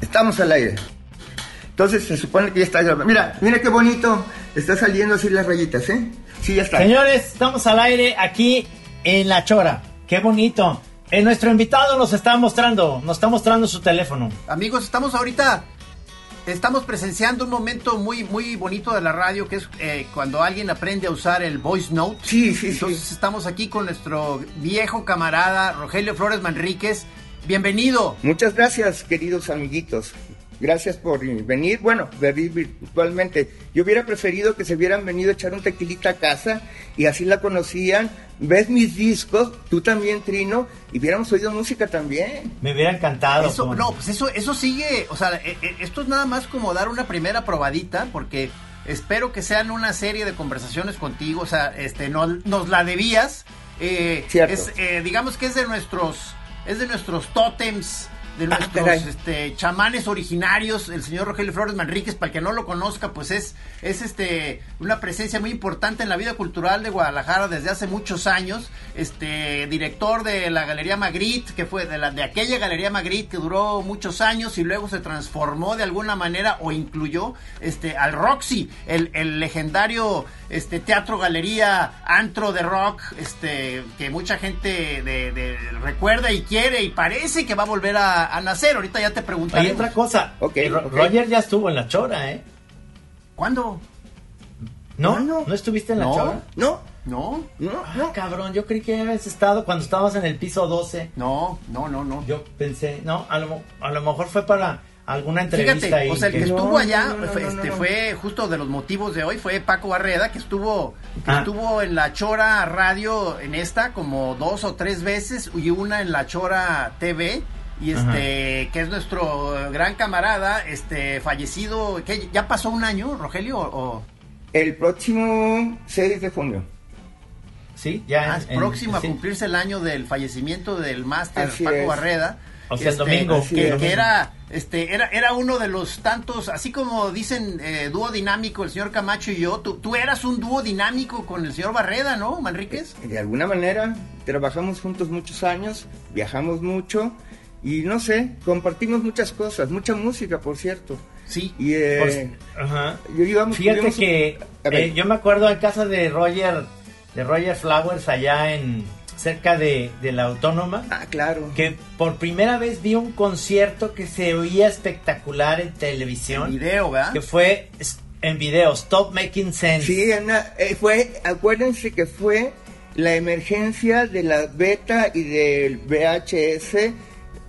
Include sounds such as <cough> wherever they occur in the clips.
Estamos al aire. Entonces se supone que ya está. Mira, mira qué bonito. Está saliendo así las rayitas, ¿eh? Sí, ya está. Señores, estamos al aire aquí en La Chora. Qué bonito. Eh, nuestro invitado nos está mostrando, nos está mostrando su teléfono. Amigos, estamos ahorita, estamos presenciando un momento muy, muy bonito de la radio, que es eh, cuando alguien aprende a usar el voice note. Sí, sí, Entonces sí. estamos aquí con nuestro viejo camarada Rogelio Flores Manríquez. Bienvenido. Muchas gracias, queridos amiguitos. Gracias por venir. Bueno, venir virtualmente. Yo hubiera preferido que se hubieran venido a echar un tequilita a casa y así la conocían. Ves mis discos, tú también, Trino, y hubiéramos oído música también. Me hubiera encantado. Eso, no, pues eso, eso sigue, o sea, eh, eh, esto es nada más como dar una primera probadita, porque espero que sean una serie de conversaciones contigo, o sea, este, no, nos la debías, eh, Cierto. es, eh, digamos que es de nuestros, es de nuestros tótems, de Ah, nuestros caray. este, chamanes originarios, el señor Rogelio Flores Manríquez, para el que no lo conozca, pues es, es este una presencia muy importante en la vida cultural de Guadalajara desde hace muchos años, este director de la Galería Magritte, que fue de la de aquella Galería Magritte que duró muchos años y luego se transformó de alguna manera o incluyó este al Roxy, el, el legendario este teatro galería antro de rock, este que mucha gente de, de- recuerda y quiere y parece que va a volver a, a nacer. Ahorita ya te Hay preguntaré. otra cosa. Ok, Eh, Ro- ok. Roger ya estuvo en La Chora, ¿eh? ¿Cuándo? ¿No? ¿Cuándo? ¿No estuviste en La No. Chora? No, No, no, Ah, no. cabrón, yo creí que habías estado cuando estábamos en el piso 12. no, no, no, no. Yo pensé, no, a lo, a lo mejor fue para alguna entrevista Fíjate, ahí. o sea, el que que- No, estuvo allá no, no, no, fue, no, este, no. fue justo de los motivos de hoy, fue Paco Barreda, que estuvo, que Ah. estuvo en la Chora Radio en esta como dos o tres veces y una en la Chora TV. Y este, que es nuestro gran camarada, este, fallecido, que ya pasó un año, Rogelio, o, El próximo 6 de junio. Sí, ya. Ah, en- es en- próximo sí. a cumplirse el año del fallecimiento del máster Así Paco es. Barreda. O sea, el domingo, Que, es. que era, este, era, era uno de los tantos, así como dicen eh, dúo dinámico el señor Camacho y yo, tú, tú eras un dúo dinámico con el señor Barreda, ¿no, Manríquez? De alguna manera, trabajamos juntos muchos años, viajamos mucho y no sé, compartimos muchas cosas, mucha música, por cierto. Sí. Y eh, Pues, ajá. yo digamos, Fíjate que eh, yo me acuerdo en casa de Roger, de Roger Flowers allá en cerca de, de la Autónoma, Ah, claro. que por primera vez vi un concierto que se oía espectacular en televisión, Video, ¿verdad? que fue en video, Stop Making Sense. Sí, Ana, eh, fue, acuérdense que fue la emergencia de la beta y del VHS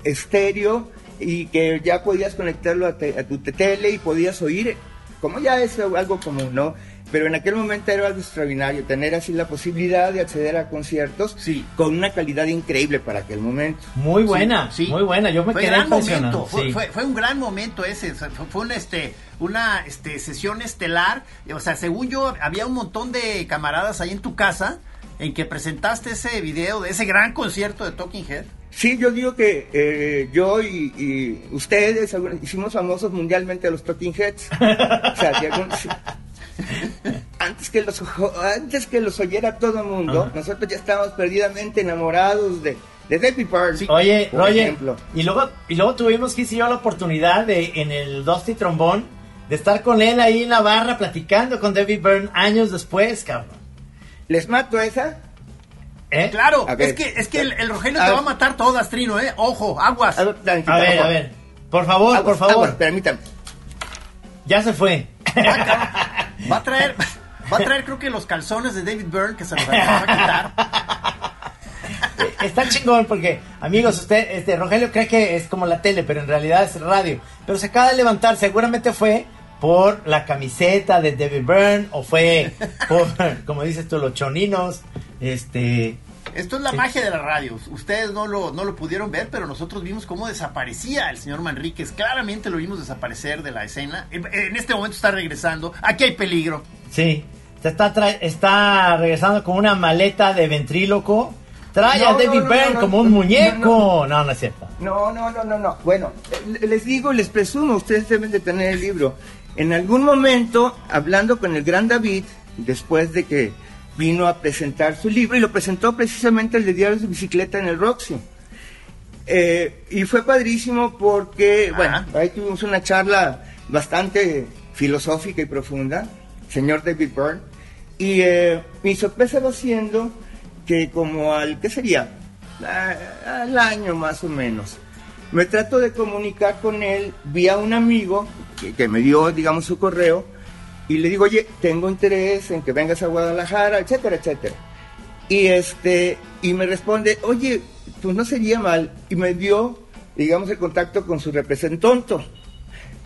estéreo y que ya podías conectarlo a, te- a tu tele y podías oír, como ya es algo común, ¿no? Pero en aquel momento era algo extraordinario, tener así la posibilidad de acceder a conciertos Sí. con una calidad increíble para aquel momento. Muy buena, Sí, sí. muy buena. Yo me fue quedé gran impresionado. momento, fue, sí. fue- fue un gran momento ese, fue, este, una este, sesión estelar, o sea, según yo, había un montón de camaradas ahí en tu casa en que presentaste ese video de ese gran concierto de Talking Head. Sí, yo digo que eh, yo y, y ustedes hicimos famosos mundialmente a los Talking Heads. O sea, que algún- sí. <laughs> antes, que los, antes que los oyera todo el mundo, Ajá. nosotros ya estábamos perdidamente enamorados de, de David Byrne. Sí. Oye, por Roger, ejemplo. y luego, y luego tuvimos que yo la oportunidad de, en el Dusty Trombón, de estar con él ahí en la barra platicando con David Byrne años después, cabrón. ¿Les mato esa? ¿Eh? Claro, A es que, es que el, el Rogelio A te ver. va a matar todas, Trino, ¿eh? Ojo, aguas. A ver, A ver, por a favor. ver. Por favor, Aguas, por favor. aguas, permítame. Ya se fue. <laughs> Va a traer, va a traer creo que los calzones de David Byrne que se los acaba de quitar. <laughs> Está chingón porque, amigos, usted, este, Rogelio cree que es como la tele, pero en realidad es radio. Pero se acaba de levantar, seguramente fue por la camiseta de David Byrne o fue por, <laughs> como dices tú, los choninos. Este, Esto es la Sí. magia de la radio. Ustedes no lo, no lo pudieron ver, pero nosotros vimos cómo desaparecía el señor Manríquez. Claramente lo vimos desaparecer de la escena. En este momento está regresando. Aquí hay peligro. sí, está, está regresando con una maleta de ventríloco Trae No, a no, David no, Byrne no, como no, un no, muñeco. No, no, es cierto. No, no, no, no, no. Bueno, les digo, les presumo, ustedes deben de tener el libro. En algún momento, hablando con el gran David, después de que vino a presentar su libro, y lo presentó precisamente el de Diarios de Bicicleta en el Roxy. Eh, y fue padrísimo porque, bueno, ahí tuvimos una charla bastante filosófica y profunda, señor David Byrne, y eh, mi sorpresa va siendo que como al, ¿qué sería? A- al año más o menos, me trato de comunicar con él vía un amigo que, que me dio, digamos, su correo, y le digo, oye, tengo interés en que vengas a Guadalajara, etcétera, etcétera. Y este, y me responde, oye, pues no sería mal. Y me dio, digamos, el contacto con su representante.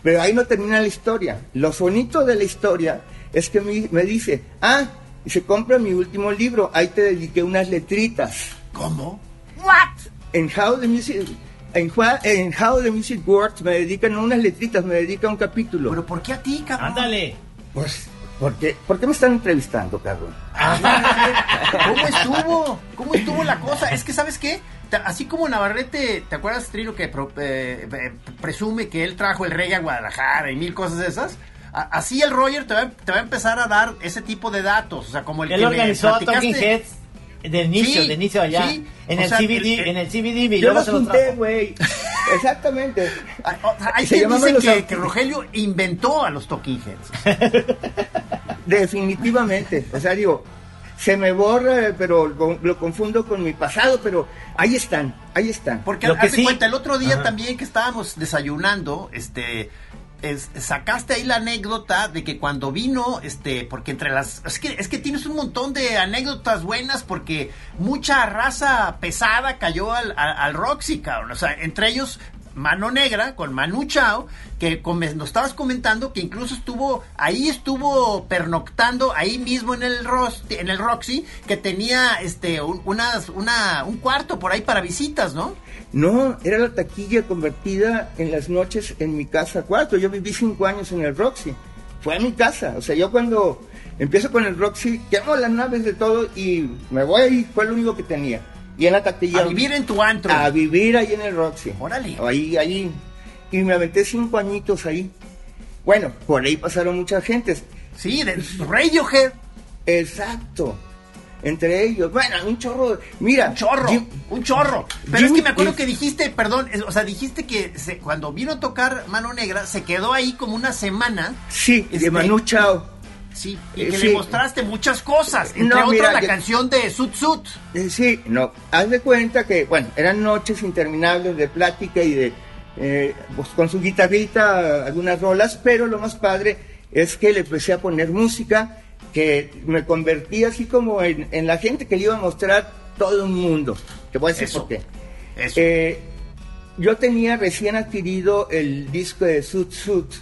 Pero ahí no termina la historia. Lo bonito de la historia es que me, me dice, ah, y se compra mi último libro, ahí te dediqué unas letritas. ¿Cómo? En How the Music, en, en How the Music Works me dedican unas letritas, me dedica un capítulo. ¿Pero por qué a ti, cabrón? Ándale. pues, ¿por qué, ¿por qué me están entrevistando, cabrón? ¿Cómo estuvo? ¿Cómo estuvo la cosa? Es que, ¿sabes qué? Así como Navarrete, ¿te acuerdas, Trino, que pro- eh, eh, presume que él trajo el reggae a Guadalajara y mil cosas de esas? A- Así el Roger te va, te va a empezar a dar ese tipo de datos. O sea, como el Él que organizó a me Talking platicaste. Heads de inicio, Sí, de inicio allá. sí. En el sea, CBD, el- el- en el CBD, Yo luego los junté, güey. <laughs> Exactamente. Ay, o sea, Hay Se quien dice que, Rogelio inventó a los Talking Heads. <laughs> Definitivamente. O sea, digo, se me borra, pero lo, lo confundo con mi pasado, pero ahí están, ahí están. Porque Lo que de sí- cuenta, el otro día Ajá. también que estábamos desayunando, este es- sacaste ahí la anécdota de que cuando vino, este, porque entre las, es que, es que tienes un montón de anécdotas buenas porque mucha raza pesada cayó al, al, al Roxy, cabrón. O sea, entre ellos Mano Negra con Manu Chao, que nos estabas comentando que incluso estuvo, ahí estuvo pernoctando, ahí mismo en el Ros- en el Roxy, que tenía este un, unas, una, un cuarto por ahí para visitas, ¿no? No, era la taquilla convertida en las noches en mi casa cuarto. Yo viví cinco años en el Roxy. Fue a mi casa. O sea, yo cuando empiezo con el Roxy, quemo las naves de todo y me voy. Fue lo único que tenía. Y en la taquilla. A vivir en tu antro. A vivir ahí en el Roxy. Órale. Ahí, ahí. Y me aventé cinco añitos ahí. Bueno, por ahí pasaron muchas gentes. Sí, de Radiohead. Exacto. Entre ellos. Bueno, un chorro. Mira. Un chorro, Jim- un chorro. Pero es que me acuerdo que dijiste, perdón, o sea, dijiste que se- cuando vino a tocar Mano Negra, se quedó ahí como una semana. Sí, Este- de Manu Chao. Sí, y Eh, que sí. le mostraste muchas cosas. Entre No, otras, mira, la yo- canción de Sut Sut. Eh, Sí, no, haz de cuenta que, bueno, eran noches interminables de plática y de, eh, pues con su guitarrita, algunas rolas, pero lo más padre es que le empecé a poner música que me convertí así como en, en la gente que le iba a mostrar todo el mundo. Te voy a decir Eso. por qué. Eso. Eh, yo tenía recién adquirido el disco de Sut Sut.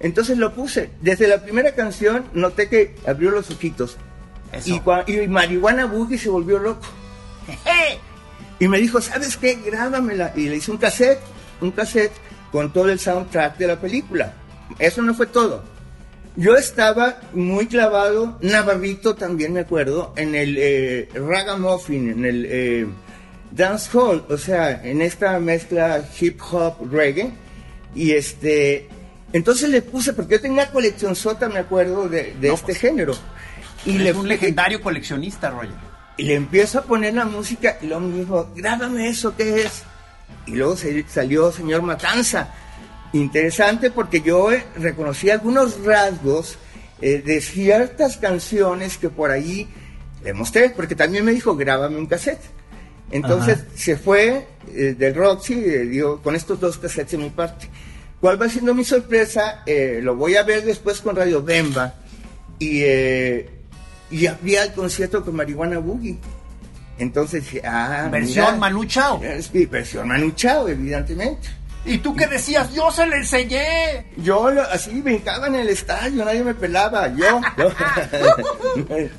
Entonces lo puse. Desde la primera canción noté que abrió los ojitos. Y, y Marihuana Boogie se volvió loco. <laughs> Y me dijo, ¿sabes qué? Grábamela. Y le hice un cassette, un cassette con todo el soundtrack de la película. Eso no fue todo. Yo estaba muy clavado, Navarrito también me acuerdo, en el eh, ragamuffin, en el eh, dance hall, o sea, en esta mezcla hip hop reggae. Y este, entonces le puse, porque yo tenía colección sota, me acuerdo, de, de No, este pues, género. Y Es le un legendario coleccionista, Roger. y le empiezo a poner la música y luego me dijo, grábame eso, ¿qué es? Y luego se- salió Señor Matanza. Interesante porque yo eh, reconocí algunos rasgos eh, de ciertas canciones que por ahí le mostré, porque también me dijo, grábame un cassette. Entonces Ajá. se fue eh, del Roxy, eh, digo, con estos dos cassettes en mi parte. ¿Cuál va siendo mi sorpresa? Eh, lo voy a ver después con Radio Bemba y, eh, y había el concierto con Marihuana Boogie. Entonces, dije, ah, Versión mira, Manu Chao. es mi versión Manu Chao, evidentemente. ¿Y tú qué decías? Yo se le enseñé. Yo lo- así brincaba en el estadio, nadie me pelaba, yo. <laughs> yo. <laughs> Oye,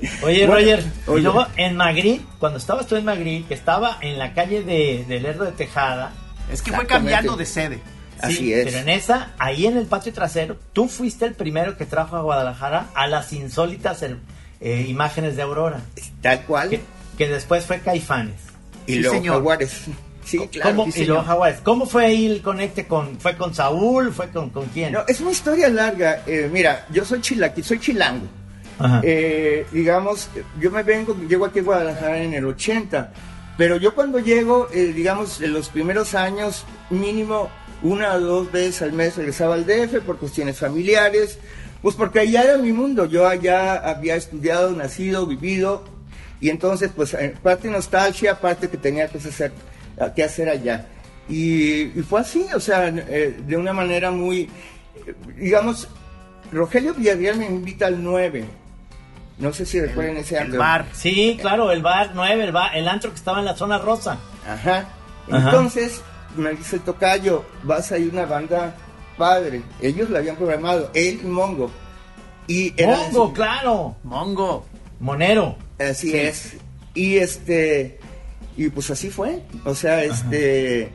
Bueno, Roger, oye. y luego en Magritte, cuando estabas tú en Magritte, que estaba en la calle de, de Lerdo de Tejada, Es que fue cambiando de sede. Así sí, es. pero en esa, ahí en el patio trasero, tú fuiste el primero que trajo a Guadalajara a las insólitas eh, imágenes de Aurora. Tal cual. Que que después fue Caifanes. Y Sí, luego señor. Jaguares. Sí, claro. ¿Cómo, sí, y luego Jaguares. ¿Cómo fue ahí el conecte con, fue con Saúl, fue con, con quién? No, es una historia larga. Eh, mira, yo soy chilaqui, soy chilango. Ajá. Eh, digamos, yo me vengo, llego aquí a Guadalajara en el 80, pero yo cuando llego, eh, digamos, en los primeros años, mínimo una o dos veces al mes regresaba al DF por cuestiones familiares, pues porque allá era mi mundo, yo allá había estudiado, nacido, vivido, y entonces, pues, eh, parte nostalgia, parte que tenía cosas hacer, que hacer allá. Y, y fue así, o sea, eh, de una manera muy, eh, digamos, Rogelio Villarreal me invita al 9. No sé si recuerden ese El antro. bar. Sí, claro, el bar 9, el, bar, el antro que estaba en la zona rosa. Ajá. Ajá. Me dice el tocayo, vas a ir a una banda padre. Ellos lo habían programado, él y Mongo. Y Mongo, así- claro. Mongo. Monero. Así Sí. es. Y este, y pues así fue. O sea, este,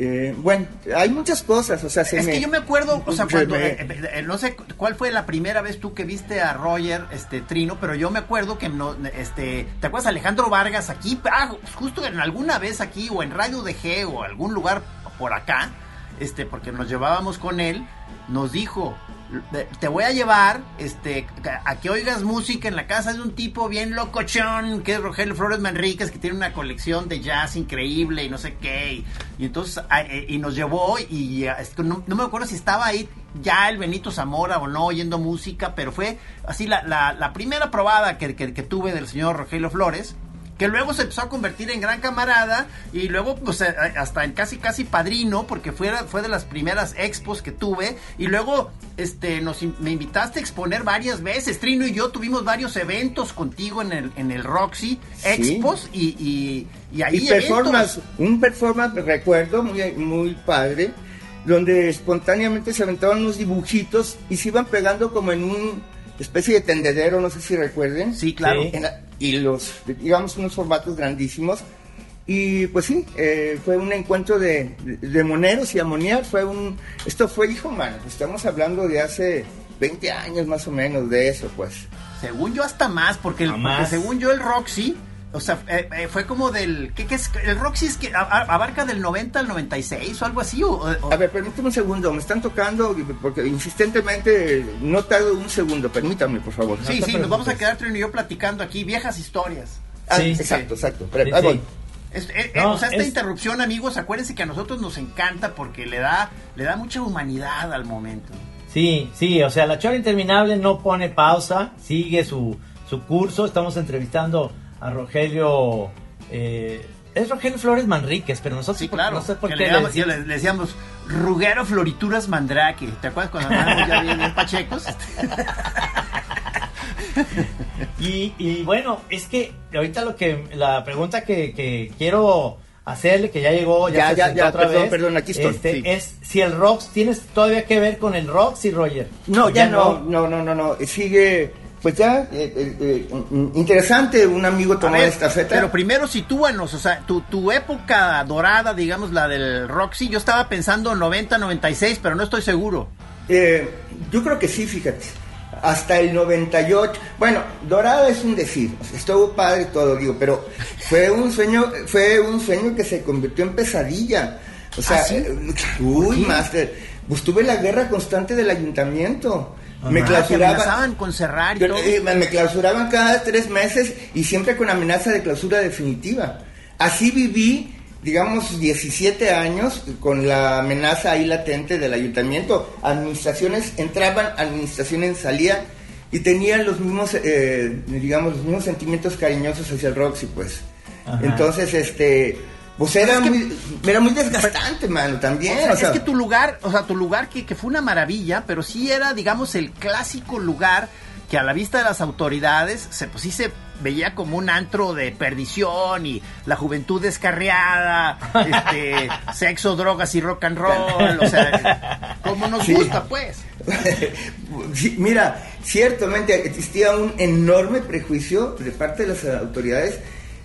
eh, bueno, hay muchas cosas. O sea, se Es me- que yo me acuerdo, o sea, se cuando, me- eh, eh, no sé cuál fue la primera vez tú que viste a Roger, este, Trino, pero yo me acuerdo que, no, este, ¿te acuerdas Alejandro Vargas aquí? Ah, justo en alguna vez aquí, o en Radio DG, o algún lugar por acá, este, porque nos llevábamos con él, nos dijo, "Te- voy a llevar, este, a que oigas música en la casa de un tipo bien locochón, que es Rogelio Flores Manríquez, que tiene una colección de jazz increíble y no sé qué, y, entonces, eh, y nos llevó, y no, no me acuerdo si estaba ahí ya el Benito Zamora o no, oyendo música, pero fue así la, la, la primera probada que, que- que tuve del señor Rogelio Flores, que luego se empezó a convertir en gran camarada y luego pues hasta en casi casi padrino porque fue, fue de las primeras expos que tuve. Y luego este nos me invitaste a exponer varias veces. Trino y yo tuvimos varios eventos contigo en el en el Roxy expos y, y, y ahí y performance, un performance, recuerdo, muy, muy padre, donde espontáneamente se aventaban unos dibujitos y se iban pegando como en un especie de tendedero, no sé si recuerden. sí claro Sí. En la- y los, digamos, unos formatos grandísimos. Y pues sí, eh, fue un encuentro de, de, moneros y amoniar. Fue un, esto fue, hijo, mano, pues estamos hablando de hace 20 años más o menos de eso, pues. Según yo hasta más, porque, el, porque según yo el Roxy, o sea, eh, eh, fue como del... ¿qué, qué es? El Roxy es que abarca del 90 al 96 o algo así. O, o- A ver, permítame un segundo, me están tocando, porque insistentemente no tardo un segundo, permítame, por favor. sí, no sí, nos vamos a quedar Trino y yo platicando aquí viejas historias. Ah, Sí, exacto, sí. exacto. Pero, Sí, ahí sí. voy. Es- eh, eh, No, o sea, esta es- interrupción, amigos, acuérdense que a nosotros nos encanta porque le da, le da mucha humanidad al momento. Sí, sí, o sea, la chora interminable no pone pausa, sigue su, su curso. Estamos entrevistando a Rogelio. eh, es Rogelio Flores Manríquez, pero nosotros Sí, por- claro. no sé por qué le, le le- le decíamos Ruguero Florituras Mandrake. ¿Te acuerdas cuando andábamos ya bien, bien pachecos? <laughs> Y, y bueno, es que ahorita lo que la pregunta que, que quiero hacerle, que ya llegó, ya, Ya, se ya, otra perdón, vez, perdón, aquí estoy, este, sí. es si el Rox, ¿tienes todavía que ver con el Rox y Roger? No, ¿O ya no, no, no, no, no. Sigue, pues ya, eh, eh, eh, interesante, un amigo tomó ver, esta feta. Pero primero sitúanos, o sea, tu, tu época dorada, digamos, la del Roxy, yo estaba pensando 90, 96, pero no estoy seguro. Eh, yo creo que sí, fíjate. Hasta el 98. Bueno, Dorada es un decir. Estuvo padre todo, digo, pero fue un sueño, fue un sueño que se convirtió en pesadilla. O sea, ¿Ah, sí? eh, uy, master. Pues tuve la guerra constante del ayuntamiento. Me Ah, clausuraban. amenazaban con cerrar y Yo- todo. eh, me, me clausuraban cada tres meses y siempre con amenaza de clausura definitiva. Así viví, digamos, 17 años con la amenaza ahí latente del ayuntamiento. Administraciones entraban, administraciones salían y tenían los mismos, eh, digamos, los mismos sentimientos cariñosos hacia el Roxy, pues. Ajá. Entonces, este, pues era, Es que- muy, era muy desgastante, mano, también. O sea, o sea. es que tu lugar, o sea, tu lugar que, que fue una maravilla, pero sí era, digamos, el clásico lugar que a la vista de las autoridades se, pues sí se veía como un antro de perdición y la juventud descarriada, <laughs> este, sexo, drogas y rock and roll, o sea, como nos Sí. gusta, pues. <laughs> Sí, Mira, ciertamente existía un enorme prejuicio de parte de las autoridades.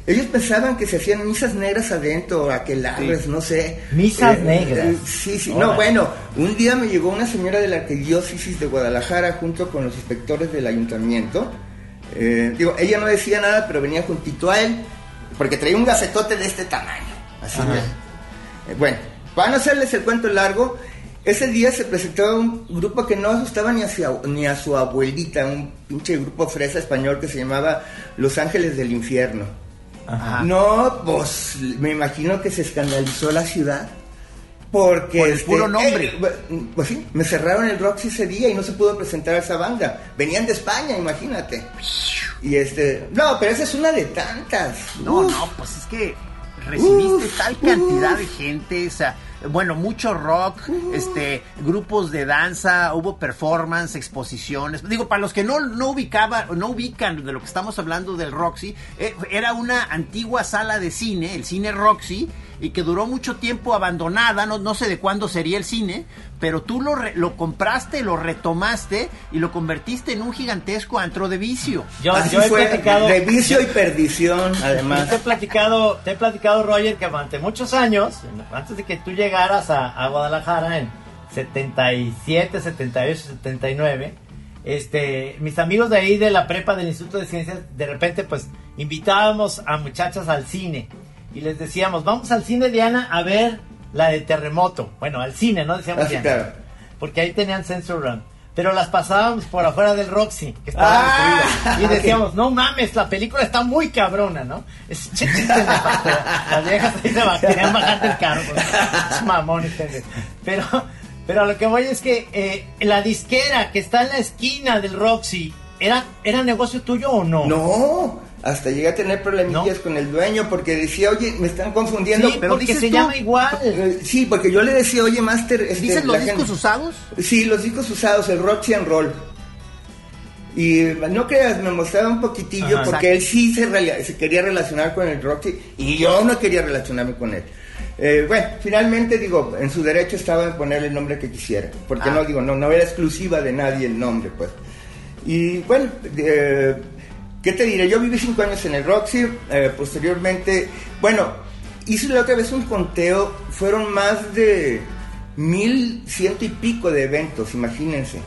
Ellos pensaban que se hacían misas negras adentro, aquelarres, Sí. no sé. Misas negras. sí, sí. Órale. No, bueno, un día me llegó una señora de la arquidiócesis de Guadalajara junto con los inspectores del ayuntamiento. Eh, digo, ella no decía nada, pero venía juntito a él. porque traía un gacetote de este tamaño. Así de- eh, Bueno, para no hacerles el cuento largo, ese día se presentó un grupo que no asustaba ni a su, ni a su abuelita, un pinche grupo fresa español que se llamaba Los Ángeles del Infierno. Ajá. No, pues me imagino que se escandalizó la ciudad. Porque Por el puro nombre. eh, pues sí, me cerraron el Roxy ese día y no se pudo presentar a esa banda. Venían de España, imagínate. Y este, no, pero esa es una de tantas. No, Uf. no, pues es que recibiste Uf, tal cantidad uf. de gente, o sea, bueno, mucho rock, este, grupos de danza, hubo performance, exposiciones. Digo, para los que no, no ubicaba, no ubican de lo que estamos hablando del Roxy, eh, era una antigua sala de cine, el cine Roxy, y que duró mucho tiempo abandonada, no, no sé de cuándo sería el cine, pero tú lo, re- lo compraste, lo retomaste y lo convertiste en un gigantesco antro de vicio. Yo, Así yo he fue, platicado. de vicio y perdición, además. Te he platicado, te he platicado, Roger, que durante muchos años, antes de que tú llegaras a, a Guadalajara en 77, 78, 79, este, mis amigos de ahí de la prepa del Instituto de Ciencias, de repente, pues, invitábamos a muchachas al cine y les decíamos, vamos al cine Diana a ver la de Terremoto. Bueno, al cine, ¿no? Decíamos Ah, Diana. claro. Porque ahí tenían Sensor Run. Pero las pasábamos por afuera del Roxy, que estaba Ah, destruido. Y decíamos, no mames, la película está muy cabrona, ¿no? Es <laughs> Las viejas ahí se querían bajar del carro. es mamón este. Pero, pero a lo que voy es que eh, la disquera que está en la esquina del Roxy, ¿era, ¿era negocio tuyo o no? No, hasta llegué a tener problemillas ¿No? con el dueño porque decía, oye, me están confundiendo. Sí, pero porque se tú- llama igual. Eh, Sí, porque yo le decía, oye, Master. este, ¿Dicen los discos gente- usados? Sí, los discos usados, el Roxy and Roll. Y no creas, me mostraba un poquitillo Ajá. porque él sí se, quería relacionar con el Roxy y yo no quería relacionarme con él. Eh, bueno, finalmente digo, en su derecho estaba en ponerle el nombre que quisiera, porque Ah. no digo, no, no era exclusiva de nadie el nombre, pues. Y bueno, eh, ¿qué te diré? Yo viví cinco años en el Roxy, eh, posteriormente, bueno, hice la otra vez un conteo, fueron más de mil ciento y pico de eventos, imagínense.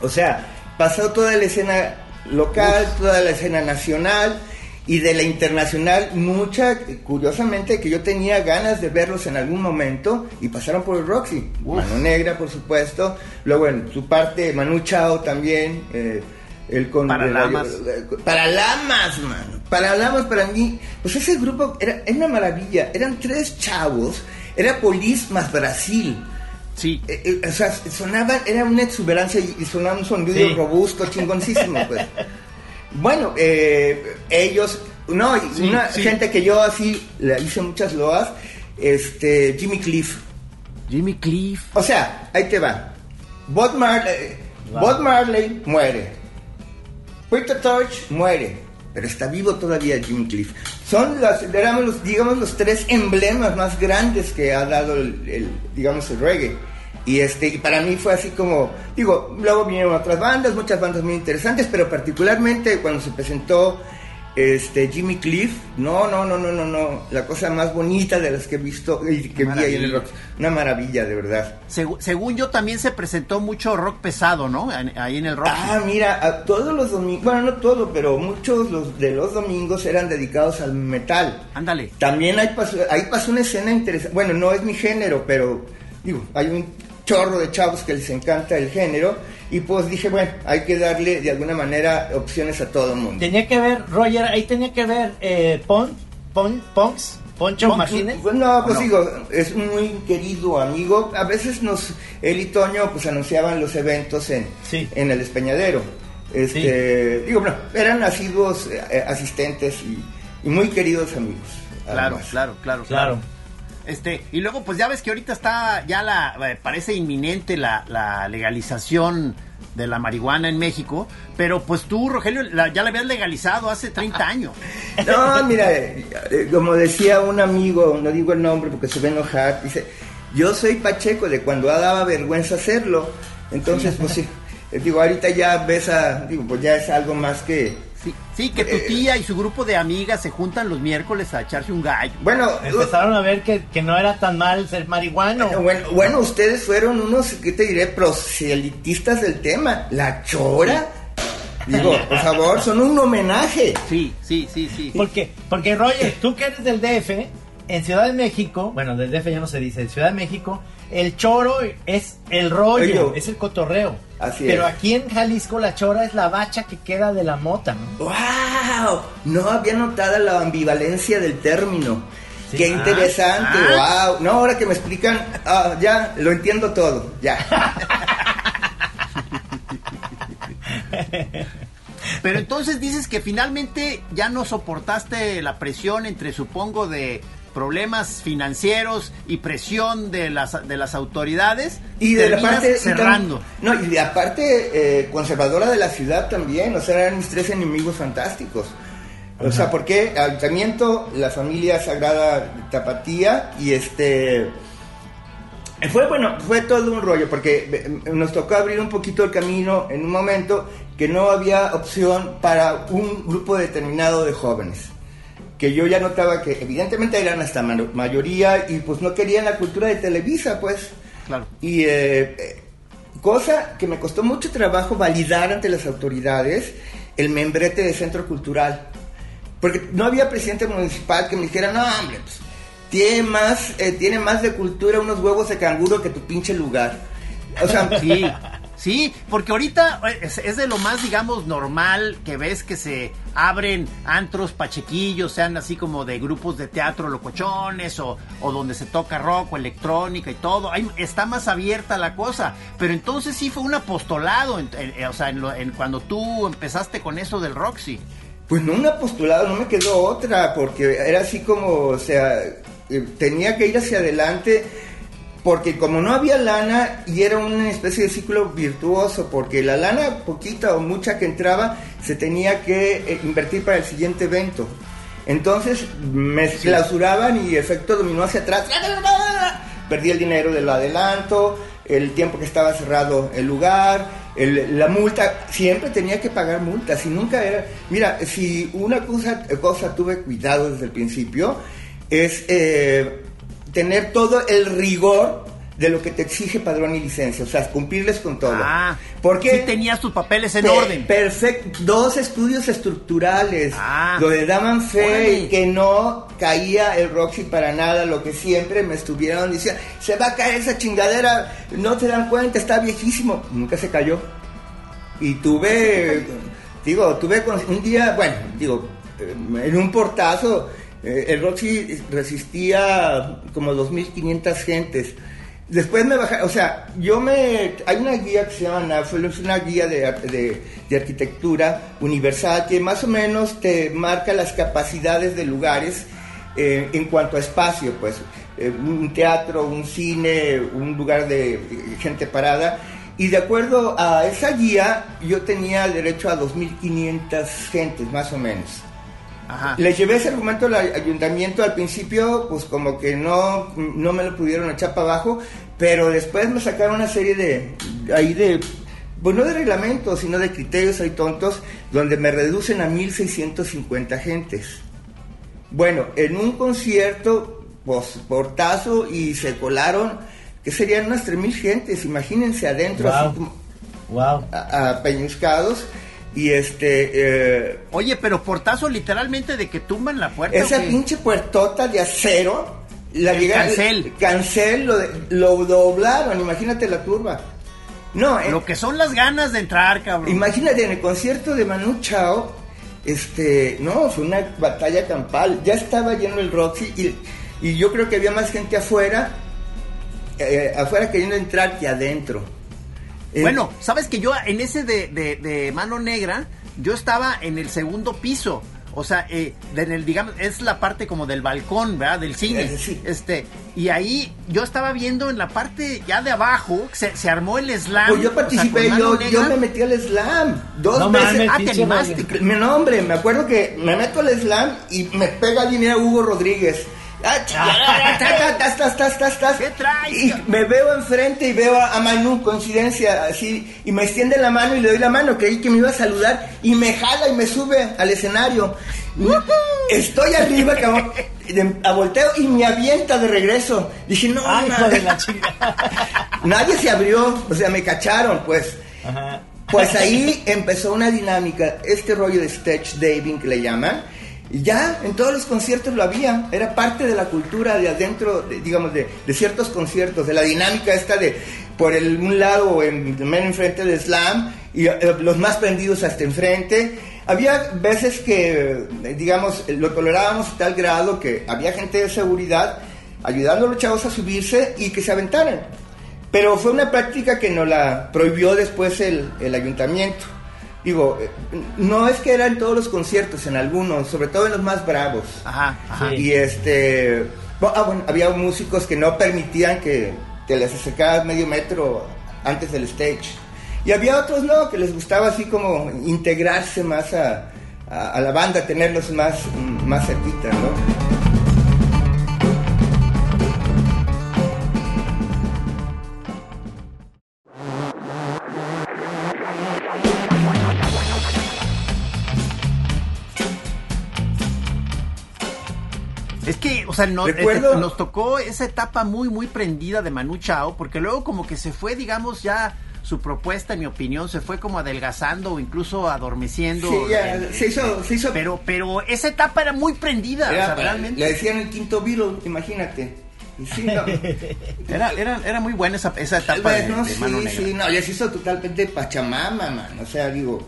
O sea, pasó toda la escena local, toda la escena nacional y de la internacional, mucha, curiosamente, que yo tenía ganas de verlos en algún momento y pasaron por el Roxy. Mano Negra, por supuesto. Luego en su parte, Manu Chao también. eh, el con Paralamas. eh, Paralamas, mano. Paralamas para mí, pues ese grupo era, era una maravilla. Eran tres chavos. Era Polis más Brasil. Sí. Eh, eh, o sea, sonaban, era una exuberancia y, sonaba un sonido Sí. robusto, chingoncísimo, pues. <laughs> Bueno, eh, ellos, no, Sí, una sí. gente que yo así le hice muchas loas, este, Jimmy Cliff. Jimmy Cliff. O sea, ahí te va. Bob Marley, Wow. Bob Marley muere. Peter Torch muere. Pero está vivo todavía Jimmy Cliff. Son las, los, digamos, los tres emblemas más grandes que ha dado el, el, digamos, el reggae. Y este, y para mí fue así como, digo, luego vinieron otras bandas, muchas bandas muy interesantes, pero particularmente cuando se presentó este Jimmy Cliff, no, no, no, no, no, no, la cosa más bonita de las que he visto y que vi ahí en el rock, una maravilla de verdad. Según yo también se presentó mucho rock pesado, ¿no? Ahí en el rock. Ah, mira, a todos los domingos, bueno, no todo, pero muchos los, de los domingos eran dedicados al metal. Ándale. También pasó, ahí pasó una escena interesante, bueno, no es mi género, pero digo, hay un chorro de chavos que les encanta el género y pues dije, bueno, hay que darle de alguna manera opciones a todo el mundo. Tenía que ver, Roger, ahí tenía que ver eh, Pon, Pon, Ponks, Poncho Pues, Martínez. pues, no, pues ¿O no? digo, es un muy querido amigo. A veces nos, él y Toño, pues anunciaban los eventos en, Sí. en el Despeñadero. Este, digo, bueno, eran asiduos eh, asistentes y, y muy queridos amigos. Claro, claro, claro, Claro. Este, y luego pues ya ves que ahorita está ya la eh, parece inminente la, la legalización de la marihuana en México, pero pues tú, Rogelio, la- ya la habías legalizado hace 30 <laughs> años. No, mira, eh, eh, como decía un amigo, no digo el nombre porque se va a enojar, dice, yo soy Pacheco de cuando daba vergüenza hacerlo. Entonces, pues sí, digo, ahorita ya ves a, digo, pues ya es algo más que... Sí, sí, que tu tía y su grupo de amigas se juntan los miércoles a echarse un gallo. Bueno, Empezaron a ver que, que no era tan mal ser marihuano. Bueno, bueno, bueno, ustedes fueron unos, ¿qué te diré? Proselitistas del tema. La chora. Digo, por favor, son un homenaje. Sí, sí, sí, sí. Porque, porque Roger, tú que eres del DF, en Ciudad de México, bueno, del DF ya no se dice, en Ciudad de México, el choro es el rollo, Oye. es el cotorreo. Así Pero es. aquí en Jalisco la chora es la bacha que queda de la mota, ¿no? ¡Wow! No había notado la ambivalencia del término. Sí. Qué Ah, interesante, wow. No, ahora que me explican, ah, ya lo entiendo todo, ya. <laughs> Pero entonces dices que finalmente ya no soportaste la presión entre, supongo, de problemas financieros y presión de las, de las autoridades. Y de la parte y tam- cerrando. no, y de la parte eh, conservadora de la ciudad también, o sea, eran mis tres enemigos fantásticos. O sea, porque Ayuntamiento, la familia Sagrada Tapatía y este fue bueno, fue todo un rollo porque eh, nos tocó abrir un poquito el camino en un momento que no había opción para un grupo determinado de jóvenes. Que yo ya notaba que evidentemente eran hasta ma- mayoría y pues no querían la cultura de Televisa, pues. Claro. Y eh, eh, cosa que me costó mucho trabajo validar ante las autoridades el membrete de centro cultural. Porque no había presidente municipal que me dijera, no, hombre, pues, tiene más, eh, tiene más de cultura unos huevos de canguro que tu pinche lugar. O sea, Sí, sí, porque ahorita es, es de lo más, digamos, normal que ves que se abren antros pachequillos, sean así como de grupos de teatro locochones o, o donde se toca rock o electrónica y todo. Ahí está más abierta la cosa. Pero entonces sí fue un apostolado, en- en- o sea, en cuando tú empezaste con eso del Roxy. Pues no un apostolado, no me quedó otra, porque era así como, o sea, eh, tenía que ir hacia adelante, porque como no había lana y era una especie de ciclo virtuoso, porque la lana poquita o mucha que entraba se tenía que eh, invertir para el siguiente evento. Entonces me clausuraban y efecto dominó hacia atrás. Perdí el dinero del adelanto, el tiempo que estaba cerrado el lugar, el- la multa. Siempre tenía que pagar multas y nunca era. Mira, si una cosa, cosa tuve cuidado desde el principio es eh, tener todo el rigor de lo que te exige padrón y licencia, o sea, cumplirles con todo. Ah, porque sí tenías tus papeles en orden. Perfecto. Dos estudios estructurales. Ah. donde daban fe Órale. que no caía el Roxy para nada. Lo que siempre me estuvieron diciendo: se va a caer esa chingadera. No te dan cuenta, está viejísimo. Nunca se cayó. Y tuve. Digo, tuve un día, bueno, digo, eh, en un portazo. Eh, el Roxy resistía como 2.500 gentes. Después me bajaron, o sea, yo me... Hay una guía que se llama es una guía de- de arquitectura universal que más o menos te marca las capacidades de lugares eh, en cuanto a espacio, pues eh, un teatro, un cine, un lugar de gente parada. Y de acuerdo a esa guía, yo tenía derecho a 2.500 gentes, más o menos. Ajá. Le llevé ese argumento al ayuntamiento al principio, pues como que no, no me lo pudieron echar para abajo, pero después me sacaron una serie de, ahí de, pues no de reglamentos, sino de criterios ahí tontos, donde me reducen a 1650 gentes. Bueno, en un concierto, pues portazo y se colaron, que serían unas 3000 gentes, imagínense adentro, Wow. así como Wow. a- apeñuscados, y este... eh, Oye, pero portazo literalmente de que tumban la puerta. Esa pinche puertota de acero, la El cancel. cancel lo, de- lo doblaron, imagínate la turba. No, eh, Lo que son las ganas de entrar, cabrón. imagínate en el concierto de Manu Chao, este, no, fue una batalla campal, ya estaba lleno el Roxy y, y yo creo que había más gente afuera, eh, afuera queriendo entrar que adentro. Eh, Bueno, sabes que yo en ese de, de- de mano negra, yo estaba en el segundo piso. O sea, eh, de- en el, digamos, es la parte como del balcón, ¿verdad? Del cine. Eh, sí. Este, y ahí yo estaba viendo en la parte ya de abajo, se, se armó el slam. Pues yo o sea, participé, yo, me metí al slam dos No veces. Ah, te animaste. Mi nombre, me acuerdo que me meto al slam y me pega alguien era Hugo Rodríguez. Ah. ¿Qué traes, Y me veo enfrente y veo a, Manu, coincidencia, así, y me extiende la mano y le doy la mano, creí que me iba a saludar, y me jala y me sube al escenario. Estoy arriba, cabrón, a volteo y me avienta de regreso. Dije, no, Ay, na- de la <laughs> nadie se abrió, o sea, me cacharon, pues. Ajá. Pues ahí empezó una dinámica, este rollo de stage diving que le llaman. Y ya en todos los conciertos lo había, era parte de la cultura de adentro, de, digamos, de, ciertos conciertos, de la dinámica esta de por el, un lado en, enfrente del slam y eh, los más prendidos hasta enfrente. Había veces que, digamos, lo tolerábamos a tal grado que había gente de seguridad ayudando a los chavos a subirse y que se aventaran. Pero fue una práctica que nos la prohibió después el, el ayuntamiento. Digo, eh, no es que eran todos los conciertos, en algunos, sobre todo en los más bravos. Ajá, ajá. Y este. Ah, bueno, había músicos que no permitían que, que les acercaras medio metro antes del stage. Y había otros no, que les gustaba así como integrarse más a, a, a la banda, tenerlos más, más cerquita, ¿no? Es que, o sea, no, Recuerdo- este, nos tocó esa etapa muy, muy prendida de Manu Chao, porque luego como que se fue, digamos, ya su propuesta, en mi opinión, se fue como adelgazando o incluso adormeciendo. Sí, ya, Eh, se hizo, se hizo Pero, pero esa etapa era muy prendida, Era- o sea, realmente. Le decían el quinto Beatle, imagínate. Y sí, no. <laughs> Era, era, era muy buena esa, esa etapa Bueno, de sí, Negra. sí, no, ya se hizo totalmente pachamama, man. O sea, digo,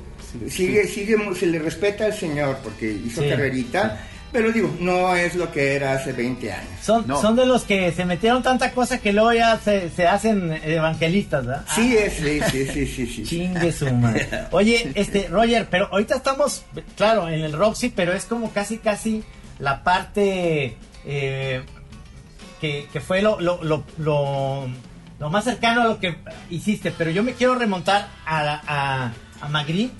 sigue, sigue, se le respeta al señor porque hizo carrerita, pero digo, no es lo que era hace 20 años. Son, No. son de los que se metieron tanta cosa que luego ya se, se hacen evangelistas, ¿verdad? Sí, es, sí, sí, sí, sí, sí. <laughs> Chingue su madre. Oye, <laughs> este, Roger, pero ahorita estamos, claro, en el Roxy, pero es como casi, casi la parte eh, que, que fue lo, lo, lo, lo, lo más cercano a lo que hiciste. Pero yo me quiero remontar a, a, a Magritte.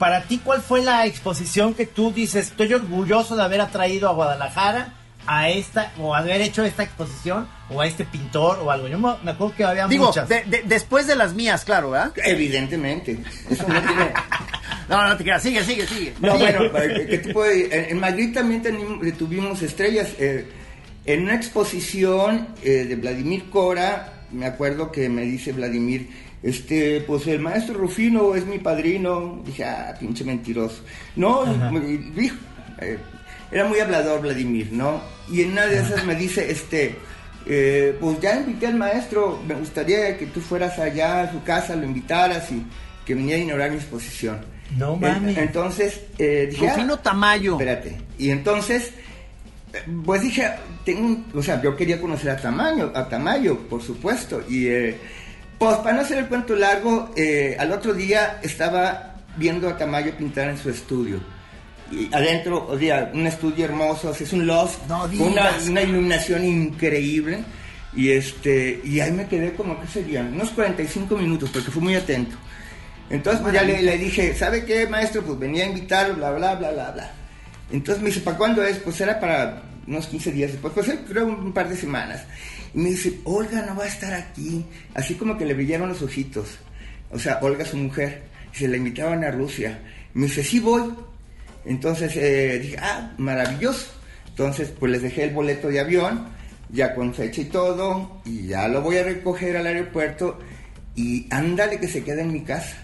Para ti, ¿cuál fue la exposición que tú dices, estoy orgulloso de haber atraído a Guadalajara a esta, o haber hecho esta exposición, o a este pintor, o algo? Yo me, me acuerdo que había Digo, muchas. de- de- después de las mías, claro, ¿verdad? Evidentemente. Eso no tiene... <laughs> No, no te creas, sigue, sigue, sigue. No, Sigue. bueno, ¿qué- ¿qué tipo de- en, en Madrid también tenimos- tuvimos estrellas. eh, en una exposición eh, de Vladimir Cora, me acuerdo que me dice Vladimir, este, pues el maestro Rufino es mi padrino. Dije, ah, pinche mentiroso. No, me dijo, eh, era muy hablador Vladimir, ¿no? Y en una de esas me dice, este, eh, pues ya invité al maestro, me gustaría que tú fueras allá a su casa, lo invitaras y que viniera a inaugurar mi exposición. No mames. Entonces, eh, dije, ah, Rufino Tamayo. Espérate. Y entonces, pues dije, tengo, un- o sea, yo quería conocer a Tamayo, a Tamayo, por supuesto. Y eh, pues para no hacer el cuento largo, eh, al otro día estaba viendo a Tamayo pintar en su estudio. Y adentro, o sea, un estudio hermoso, es un loft, No una, una iluminación increíble. Y este, y ahí me quedé como, ¿qué serían? Unos 45 minutos, porque fui muy atento. Entonces, pues ya le, le dije, ¿sabe qué, maestro? Pues venía a invitarlo, bla, bla, bla, bla, bla. Entonces me dice, ¿para cuándo es? Pues era para unos 15 días después, pues creo un par de semanas. Y me dice, Olga no va a estar aquí. Así como que le brillaron los ojitos. O sea, Olga, su mujer. Se la invitaban a Rusia. Y me dice, sí voy. Entonces eh, dije, ah, maravilloso. Entonces, pues les dejé el boleto de avión, ya con fecha y todo, y ya lo voy a recoger al aeropuerto. Y ándale que se queda en mi casa.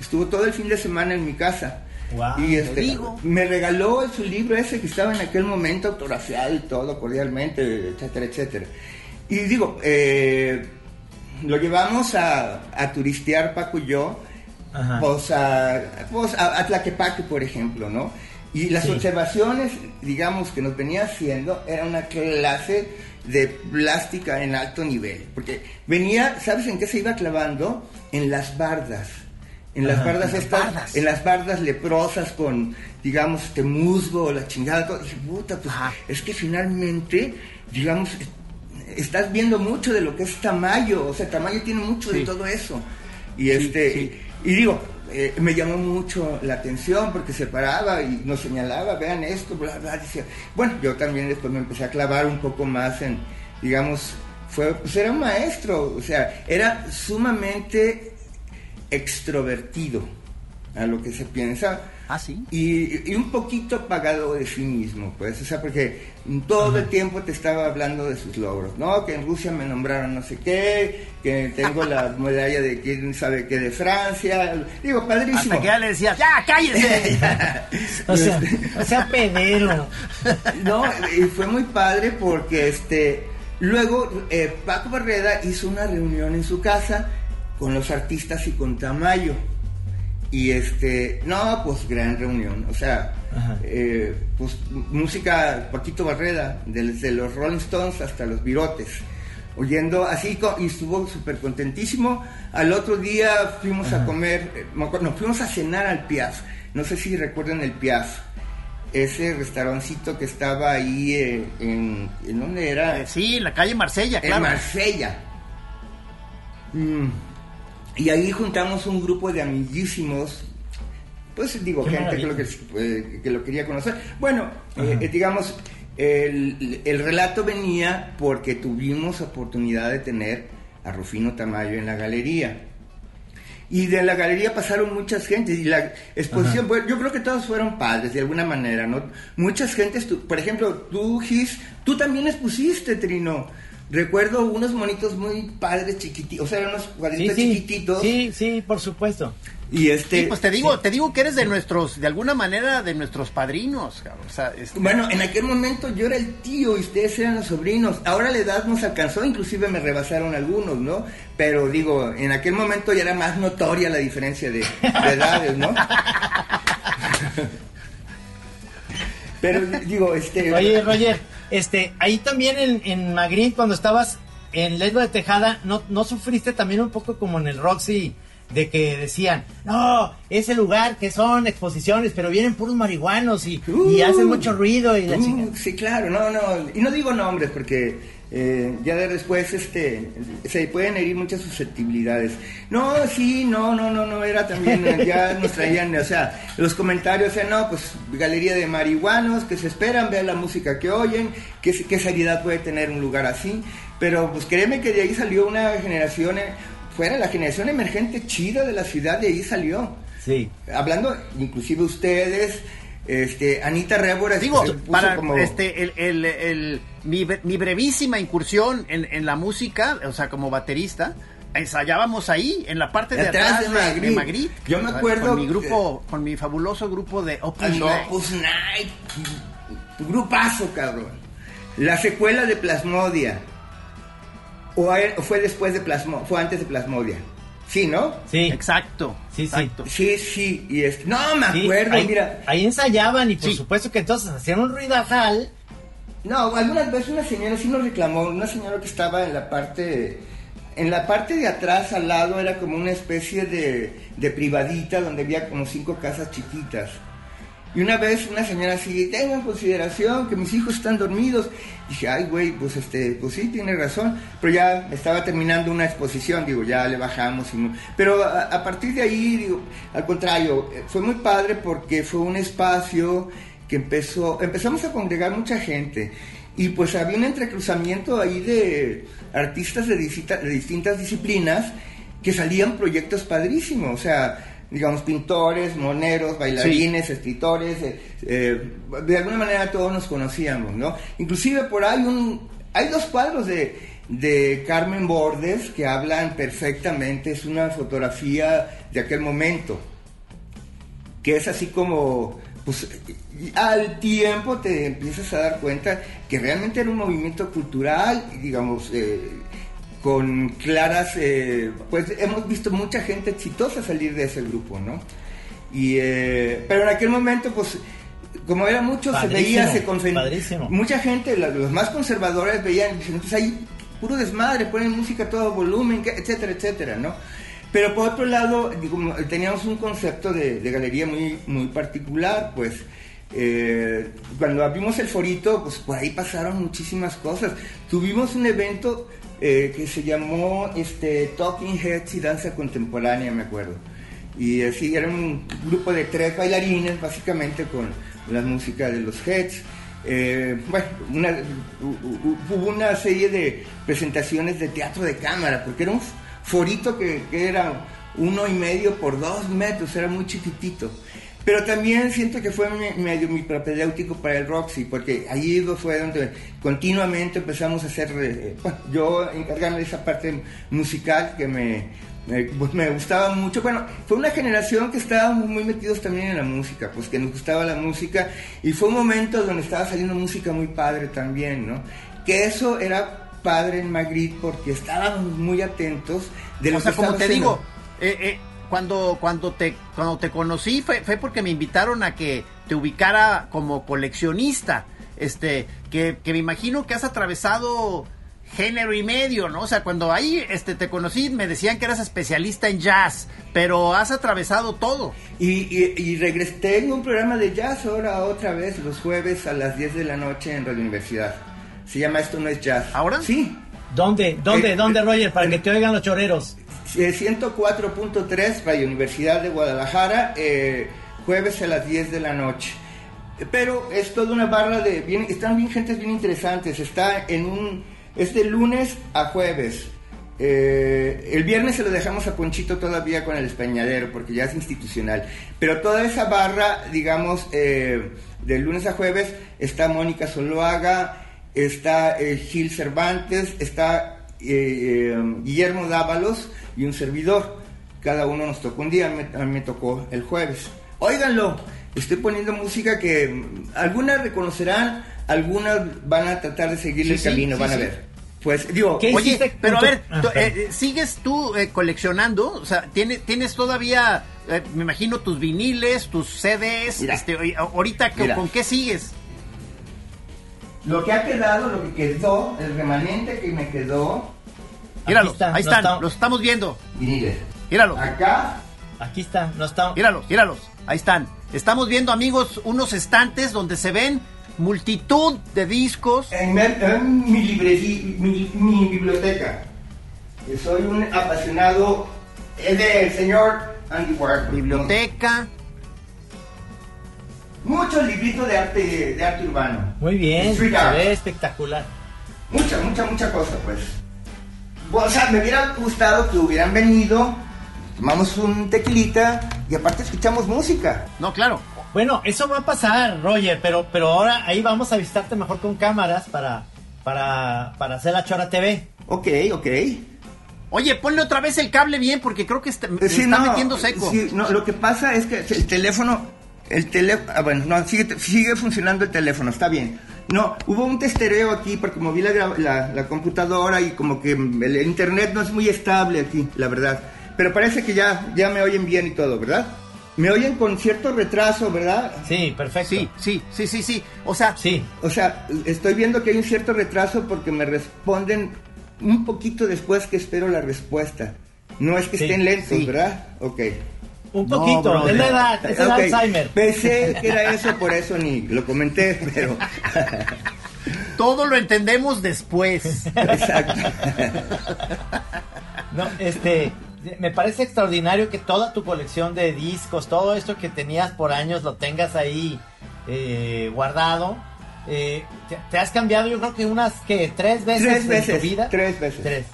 Estuvo todo el fin de semana en mi casa. Guau, y este, me regaló su libro ese que estaba en aquel momento autografiado y todo cordialmente, etcétera, etcétera. Y digo, eh, lo llevamos a, a turistear Paco y yo, Ajá. pues a, pues a, a Tlaquepaque, por ejemplo, ¿no? Y las Sí. observaciones, digamos, que nos venía haciendo era una clase de plástica en alto nivel. Porque venía, ¿sabes en qué se iba clavando? En las bardas. En las Ajá, bardas en las estas, bardas. en las bardas leprosas con, digamos, este musgo, la chingada, todo. Dije, puta, pues Ajá. es que finalmente, digamos, estás viendo mucho de lo que es Tamayo. O sea, Tamayo tiene mucho de todo eso. Y este, sí. Y, y digo, eh, me llamó mucho la atención porque se paraba y nos señalaba, vean esto, bla, bla, decía. Bueno, yo también después me empecé a clavar un poco más en, digamos, fue, pues era un maestro, o sea, era sumamente extrovertido a lo que se piensa, Ah, sí. Y, y un poquito apagado de sí mismo, pues, o sea, porque todo el tiempo te estaba hablando de sus logros, ¿no? Que en Rusia me nombraron no sé qué, que tengo la <laughs> medalla de quién sabe qué de Francia, digo, padrísimo. Hasta que ya le decías, ¡ya, cállese! <laughs> O sea, o sea, pedero. <laughs> No, y fue muy padre porque este luego eh, Paco Barreda hizo una reunión en su casa con los artistas y con Tamayo. Y este, no, pues gran reunión. O sea, eh, pues música Paquito Barreda, desde los Rolling Stones hasta los Virotes. Oyendo así, y estuvo súper contentísimo. Al otro día fuimos a comer, eh, me acuerdo, no, fuimos a cenar al Piaf. No sé si recuerdan el Piaf. Ese restaurancito que estaba ahí eh, en, ¿en dónde era? Eh, sí, en la calle Marsella, En claro. Marsella. Mm. Y ahí juntamos un grupo de amiguísimos. Pues digo, Qué gente que lo, que, eh, que lo quería conocer. Bueno, eh, eh, digamos, el, el relato venía porque tuvimos oportunidad de tener a Rufino Tamayo en la galería. Y de la galería pasaron muchas gentes y la exposición, Ajá. bueno, yo creo que todos fueron padres de alguna manera, ¿no? Muchas gentes, tú- por ejemplo, tú, Gis, tú también expusiste, Trino. Recuerdo unos monitos muy padres chiquititos, o sea, eran unos Sí, cuadritos sí, chiquititos. sí, sí, por supuesto. Y este, Sí, pues te digo, te digo que eres de nuestros, de alguna manera, de nuestros padrinos, cabrón. O sea, este- Bueno, en aquel momento yo era el tío y ustedes eran los sobrinos. Ahora la edad nos alcanzó, inclusive me rebasaron algunos, ¿no? Pero digo, en aquel momento ya era más notoria la diferencia de, de edades, ¿no? <laughs> Pero digo, este... Oye, Roger, este, ahí también en, en cuando estabas en Lesbo de Tejada, ¿no, ¿no sufriste también un poco como en el Roxy? De que decían, no, ese lugar que son exposiciones, pero vienen puros marihuanos y, y Uh, hacen mucho ruido y la uh. Sí, claro, no, no. Y no digo nombres porque eh, ya de después este, se pueden herir muchas susceptibilidades. No, sí, no, no, no, no, era también, eh, ya <laughs> nos traían, o sea, los comentarios, no, pues galería de marihuanos que se esperan, vean la música que oyen, qué, qué seriedad puede tener un lugar así. Pero pues créeme que de ahí salió una generación, eh, fuera la generación emergente chida de la ciudad, de ahí salió Sí. hablando inclusive ustedes este Anita Révora Digo, se puso para como- este, el, el, el- mi, mi brevísima incursión en, en la música, o sea, como baterista, ensayábamos ahí, en la parte de Atrás atrás de Magritte. de Magritte. Yo me acuerdo Con mi que- grupo, con mi fabuloso grupo de Opus Night. Opus Night tu grupazo cabrón la secuela de Plasmodia o, fue después de Plasmo fue antes de Plasmodia sí no Sí. Exacto. Sí, sí. exacto. sí sí y es no me Sí, acuerdo ahí, mira ahí ensayaban y por Sí. supuesto que entonces hacían un ruidajal. No, algunas veces una señora sí nos reclamó, una señora que estaba en la parte, en la parte de atrás al lado era como una especie de, de privadita donde había como cinco casas chiquitas. Y una vez una señora así, tenga en consideración que mis hijos están dormidos. Dije, ay güey, pues este, pues sí, tiene razón. Pero ya estaba terminando una exposición, digo, ya le bajamos. Y no- Pero a, a partir de ahí, digo, al contrario, eh, fue muy padre porque fue un espacio que empezó, empezamos a congregar mucha gente. Y pues había un entrecruzamiento ahí de artistas de, disita- de distintas disciplinas que salían proyectos padrísimos. O sea, digamos, pintores, moneros, bailarines, escritores, eh, eh, de alguna manera todos nos conocíamos, ¿no? Inclusive por ahí un, hay dos cuadros de, de Carmen Bordes que hablan perfectamente, es una fotografía de aquel momento, que es así como, pues al tiempo te empiezas a dar cuenta que realmente era un movimiento cultural, digamos, eh, con claras, eh, pues hemos visto mucha gente exitosa salir de ese grupo, ¿no? Y, eh, pero en aquel momento, pues, como era mucho, se Padrísimo, veía, se padrísimo. mucha gente, los más conservadores veían, pues hay puro desmadre, ponen música a todo volumen, etcétera, etcétera, ¿no? Pero por otro lado, digo, teníamos un concepto de, de galería muy, muy particular, pues eh, cuando abrimos el forito, pues por ahí pasaron muchísimas cosas. Tuvimos un evento eh, que se llamó este, Talking Heads y Danza Contemporánea, me acuerdo. Y así era un grupo de tres bailarines, básicamente con la música de los Heads. Eh, bueno, una- hu- hu- hubo una serie de presentaciones de teatro de cámara, porque era un forito que, que era uno y medio por dos metros, era muy chiquitito. Pero también siento que fue medio mi propedéutico para el Roxy, porque ahí fue donde continuamente empezamos a hacer, eh, yo encargarme de esa parte musical que me, pues me gustaba mucho. Bueno, fue una generación que estábamos muy metidos también en la música, pues que nos gustaba la música y fue un momento donde estaba saliendo música muy padre también, ¿no? Que eso era padre en Magritte porque estábamos muy atentos de lo o sea, que como te haciendo. digo, eh, eh, cuando, cuando, te, cuando te conocí fue, fue porque me invitaron a que te ubicara como coleccionista. Este, que, que me imagino que has atravesado género y medio, ¿no? O sea, cuando ahí este, te conocí me decían que eras especialista en jazz, pero has atravesado todo. Y, y, y regresé, tengo un programa de jazz ahora otra vez los jueves a las 10 de la noche en Radio Universidad. Se llama Esto no es jazz. ¿Ahora? Sí. ¿Dónde? ¿Dónde? Eh, ¿Dónde, eh, Roger? Para eh, que te oigan los choreros. Eh, 104.3 Radio Universidad de Guadalajara, eh, jueves a las 10 de la noche. Pero es toda una barra de... Bien, están bien gentes bien interesantes. Está en un... Es de lunes a jueves. Eh, el viernes se lo dejamos a Ponchito todavía con el españadero porque ya es institucional. Pero toda esa barra, digamos, eh, de lunes a jueves, está Mónica Soloaga, está Gil Cervantes, está eh, eh, Guillermo Dávalos y un servidor. Cada uno nos tocó un día, me- a mí me tocó el jueves. Óiganlo, estoy poniendo música que algunas reconocerán, algunas van a tratar de seguir el Sí, camino, sí, van a ver. Pues digo, ¿Qué Oye, pero a ver, Ah, eh, ¿sigues tú eh, coleccionando? O sea, ¿tienes, tienes todavía, eh, me imagino, tus viniles, tus CDs? Mira. este, ahorita, ¿con- Mira. ¿con qué sigues? Lo que ha quedado, lo que quedó, el remanente que me quedó, Míralos, está, ahí están, está- los estamos viendo. mire, Míralos, acá Aquí está, no está. míralos, míralos, ahí están. Estamos viendo, amigos, unos estantes donde se ven multitud de discos. En, mi librería, mi, mi biblioteca. Soy un apasionado del señor Andy Warhol. Biblioteca. Muchos libritos de arte, de arte urbano. Muy bien, se ve espectacular. Mucha, mucha, mucha cosa, pues. O sea, me hubiera gustado que hubieran venido, tomamos un tequilita y aparte escuchamos música. No, claro. Bueno, eso va a pasar, Roger, pero, pero ahora ahí vamos a visitarte mejor con cámaras para, para, para hacer la Chora TV. Ok, ok. Oye, ponle otra vez el cable bien porque creo que está, Eh, sí, está no, metiendo seco. sí, no, lo que pasa es que el teléfono, el teléfono, ah, bueno, no, sigue, sigue funcionando el teléfono, está bien. No, hubo un testereo aquí porque moví la, la, la computadora y como que el internet no es muy estable aquí, la verdad. Pero parece que ya, ya me oyen bien y todo, ¿verdad? Me oyen con cierto retraso, ¿verdad? Sí, perfecto. Sí, sí, sí, sí, sí. O sea, Sí. O sea, estoy viendo que hay un cierto retraso porque me responden un poquito después que espero la respuesta. No es que Sí, estén lentos, sí. ¿verdad? Ok. Un No, poquito, es la edad, es el Alzheimer. Pensé que era eso, por eso ni lo comenté, pero. todo lo entendemos después. Exacto. No, este, me parece extraordinario que toda tu colección de discos, todo esto que tenías por años, lo tengas ahí eh, guardado. Eh, te, te has cambiado, yo creo que unas que tres veces Tres en veces, tu vida. tres veces. Tres.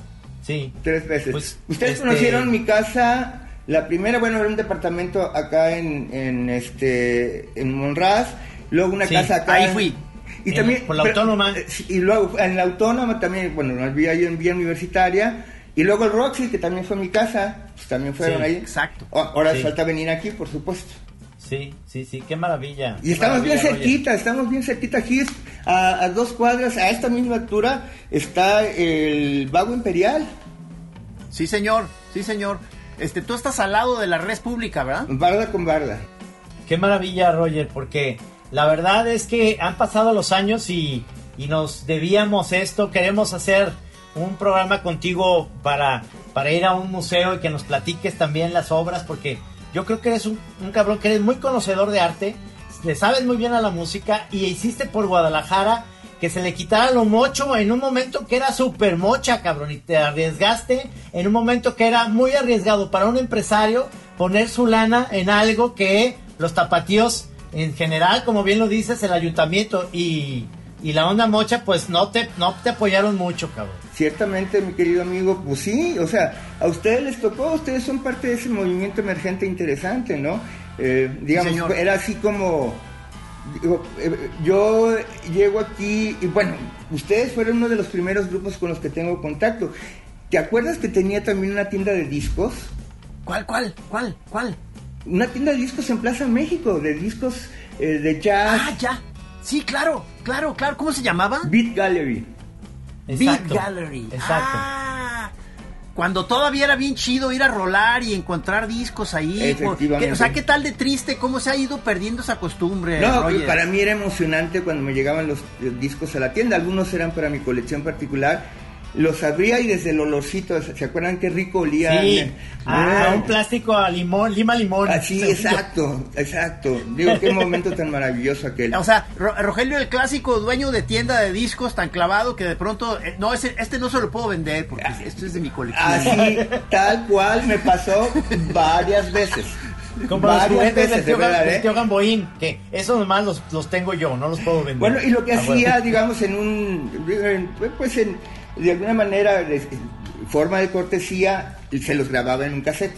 Sí. Tres veces. Pues, Ustedes este- conocieron mi casa. La primera, bueno, era un departamento acá en, en este en Monraz, luego una Sí, casa acá. ahí en- fui. Y En- también por la Autónoma. eh, Y luego en la autónoma también, bueno, nos vi ahí en vía universitaria. Y luego el Roxy, que también fue mi casa, pues también fueron Sí, ahí. exacto. O- Ahora Sí. falta venir aquí, por supuesto. Sí, sí, sí, qué maravilla. Y qué estamos bien Roger. cerquita, estamos bien cerquita aquí, es a, a dos cuadras, a esta misma altura, está el Vago Imperial, Sí, señor, sí, señor. Este, tú estás al lado de la red pública, ¿verdad? barda con barda. Qué maravilla, Roger, porque la verdad es que han pasado los años y, y nos debíamos esto. Queremos hacer un programa contigo para, para ir a un museo y que nos platiques también las obras, porque yo creo que eres un, un cabrón que eres muy conocedor de arte, le sabes muy bien a la música y hiciste por Guadalajara que se le quitara lo mocho en un momento que era súper mocha, cabrón, y te arriesgaste en un momento que era muy arriesgado para un empresario poner su lana en algo que los tapatíos en general, como bien lo dices, el ayuntamiento y, y la onda mocha, pues no te, no te apoyaron mucho, cabrón. Ciertamente, mi querido amigo, pues sí, o sea, a ustedes les tocó, ustedes son parte de ese movimiento emergente interesante, ¿no? Eh, digamos, era así como... digo, eh, yo llego aquí y bueno, ustedes fueron uno de los primeros grupos con los que tengo contacto. ¿Te acuerdas que tenía también una tienda de discos? ¿Cuál, cuál, cuál, cuál? Una tienda de discos en Plaza México, de discos eh, de jazz, Ah, ya. Sí, claro, claro, claro. ¿Cómo se llamaba? Beat Gallery. Exacto. Beat Gallery. Exacto. Ah, cuando todavía era bien chido ir a rolar y encontrar discos ahí. ¿Qué- O sea, ¿qué tal de triste? ¿Cómo se ha ido perdiendo esa costumbre? No, Roger? para mí era emocionante cuando me llegaban los discos a la tienda. Algunos eran para mi colección particular. Los abría y desde el olorcito, ¿se acuerdan qué rico olía? Sí. Ah, Ah, un plástico a limón, lima limón. Así, exacto, exacto. Digo, qué momento tan maravilloso aquel. <laughs> O sea, Ro- Rogelio, el clásico dueño de tienda de discos tan clavado que de pronto, eh, no, ese, este no se lo puedo vender porque esto es de mi colección. Así, <laughs> tal cual me pasó varias veces. Como los varias juguetes veces, tío, verdad, del ¿eh? tío Gamboín, que esos nomás los, los tengo yo, no los puedo vender. Bueno, y lo que Ah, hacía, bueno. digamos, en un, pues en, de alguna manera, de forma de cortesía, se los grababa en un cassette.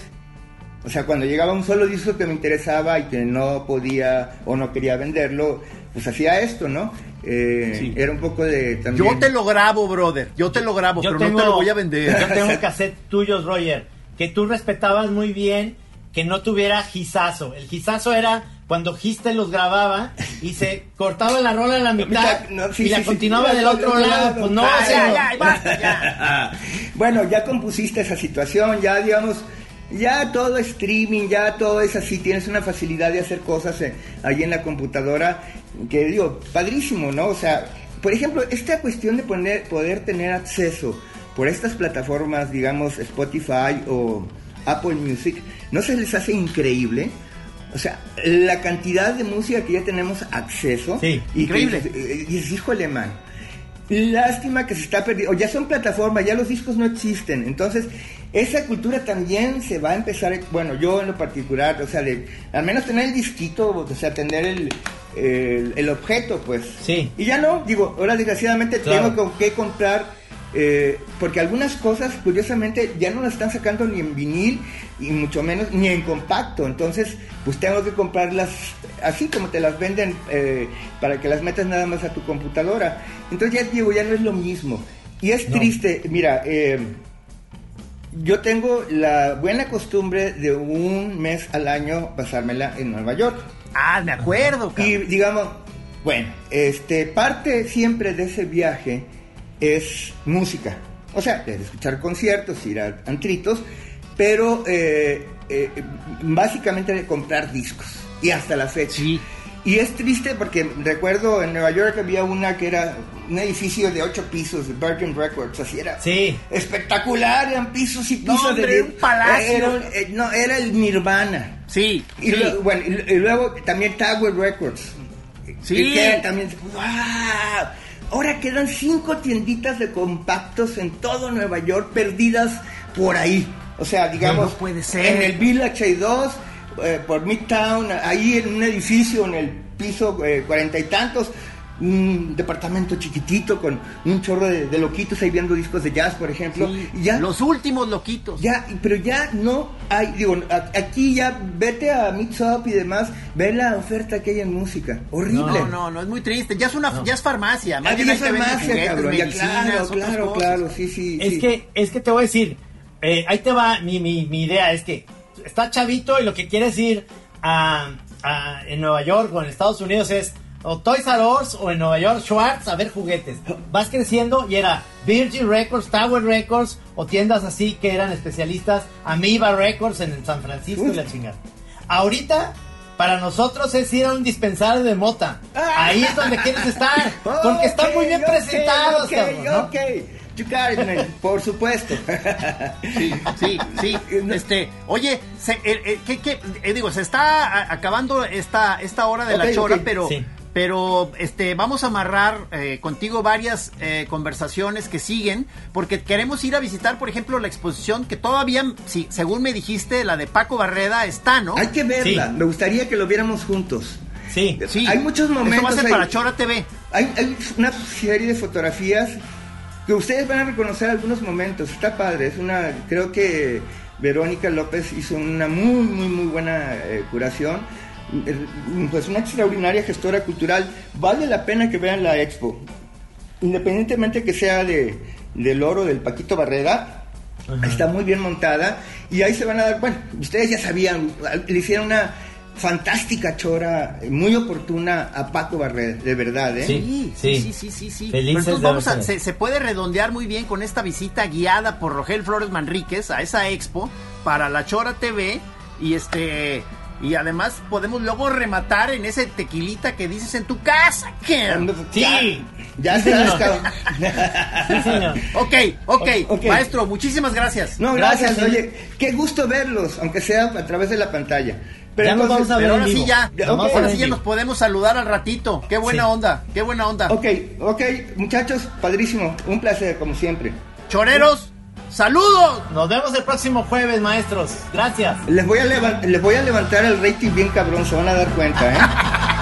O sea, cuando llegaba un solo disco que me interesaba y que no podía o no quería venderlo, pues hacía esto, ¿no? Eh, Sí. Era un poco de también... Yo te lo grabo, brother. Yo te lo grabo, Yo pero tengo- no te lo voy a vender. Yo tengo <laughs> cassette tuyos, Roger, que tú respetabas muy bien que no tuviera gizazo. El gizazo era cuando Giste los grababa y se cortaba la rola en la mitad No, sí, y la sí, sí. continuaba del otro lado. Pues no, Ah, ya, ya, basta, ya. <laughs> bueno, ya compusiste esa situación, ya digamos, ya todo streaming, ya todo es así, tienes una facilidad de hacer cosas eh, ahí en la computadora, que digo, padrísimo, ¿no? O sea, por ejemplo, esta cuestión de poner, poder tener acceso por estas plataformas, digamos, Spotify o Apple Music, ¿no se les hace increíble? O sea, la cantidad de música que ya tenemos acceso. Sí, y increíble. Y dices, híjole, man. Lástima que se está perdiendo. Ya son plataformas, ya los discos no existen. Entonces, esa cultura también se va a empezar. Bueno, yo en lo particular, o sea, de, al menos tener el disquito, o sea, tener el, el, el objeto, pues. Sí. Y ya no, digo, ahora desgraciadamente Claro. tengo con- que comprar. Eh, porque algunas cosas, curiosamente, ya no las están sacando ni en vinil, y mucho menos ni en compacto. Entonces, pues tengo que comprarlas así como te las venden eh, para que las metas nada más a tu computadora. Entonces, ya digo, ya no es lo mismo. Y es No. triste, mira, eh, yo tengo la buena costumbre de un mes al año pasármela en Nueva York. Ah, me acuerdo, Y cabrón. digamos, bueno, este, parte siempre de ese viaje es música. O sea, es escuchar conciertos, ir a antritos, pero eh, eh, básicamente de comprar discos. Y hasta la fecha. Sí. Y es triste porque recuerdo en Nueva York había una que era un edificio de ocho pisos, de Virgin Records, así era. Sí. Espectacular, eran pisos y No, pisos hombre, de un palacio. Era eh, no, era el Nirvana. Sí, Y, sí. luego, bueno, y, y luego también Tower Records. Sí. Y que también. ¡Wow! Ahora quedan cinco tienditas de compactos en todo Nueva York perdidas por ahí. O sea, digamos. No puede ser. En el Village hay dos, eh, por Midtown, ahí en un edificio, en el piso eh, cuarenta y tantos. Un departamento chiquitito con un chorro de, de loquitos ahí viendo discos de jazz, por ejemplo. Sí, Y ya, Los últimos loquitos. ya, pero ya no hay, digo, aquí ya vete a Mix Up y demás, ve la oferta que hay en música. Horrible. No, no, no, es muy triste. Ya es una, ya es farmacia. Más ya es farmacia, juguetes, cabrón. Ya, claro, claro, cosas. claro, sí, sí. Es sí. que, es que te voy a decir, eh, ahí te va mi, mi, mi idea, es que está chavito y lo que quieres ir a, a- en Nueva York o en Estados Unidos es o Toys R Us o en Nueva York Schwartz a ver juguetes. Vas creciendo y era Virgin Records, Tower Records o tiendas así que eran especialistas, Amoeba Records en San Francisco y la chingada. Ahorita para nosotros es ir a un dispensario de mota. Ahí es donde quieres estar, porque están muy bien presentados, ok, cabrón, ¿no? ok. You got it, man. Por supuesto. Sí, sí, sí. <laughs> Este, oye, se, eh, eh, ¿qué, qué? Eh, digo, se está acabando esta, esta hora de la chora, pero, Sí. Pero este, vamos a amarrar eh, contigo varias eh, conversaciones que siguen, porque queremos ir a visitar, por ejemplo, la exposición que todavía, sí, según me dijiste, la de Paco Barreda está, ¿no? Hay que verla. Sí. Me gustaría que lo viéramos juntos. Sí. Sí. Hay muchos Esto va a momentos ser ahí. para Chora TV. Hay, hay una serie de fotografías que ustedes van a reconocer algunos momentos. Está padre. Es una, creo que Verónica López hizo una muy, muy, muy buena eh, curación. Pues una extraordinaria gestora cultural. Vale la pena que vean la expo. Independientemente que sea de, del oro del Paquito Barrera, está muy bien montada. Y ahí se van a dar, bueno, ustedes ya sabían, le hicieron una fantástica chora, muy oportuna a Paco Barrera, de verdad, ¿eh? Sí. Sí, sí, sí, sí, sí. Felices vamos a- se, se puede redondear muy bien con esta visita guiada por Rogel Flores Manríquez a esa expo para la Chora TV y este y además podemos luego rematar en ese tequilita que dices en tu casa. ¿qué? Sí. Ya Sí, señor. cabrón. Sí, señor. Ok, ok, Ok. maestro, muchísimas gracias. No, gracias. Gracias, Oye, qué gusto verlos, aunque sea a través de la pantalla. Ya nos vamos a ver Pero ahora sí ya, Ya, ahora sí ya nos podemos saludar al ratito. Qué buena Sí. onda, qué buena onda. Ok, ok, muchachos, padrísimo. Un placer, como siempre. Choreros, saludos. Nos vemos el próximo jueves, maestros. Gracias. Les voy a, les voy a levantar el rating bien cabrón, se van a dar cuenta, ¿eh? <laughs>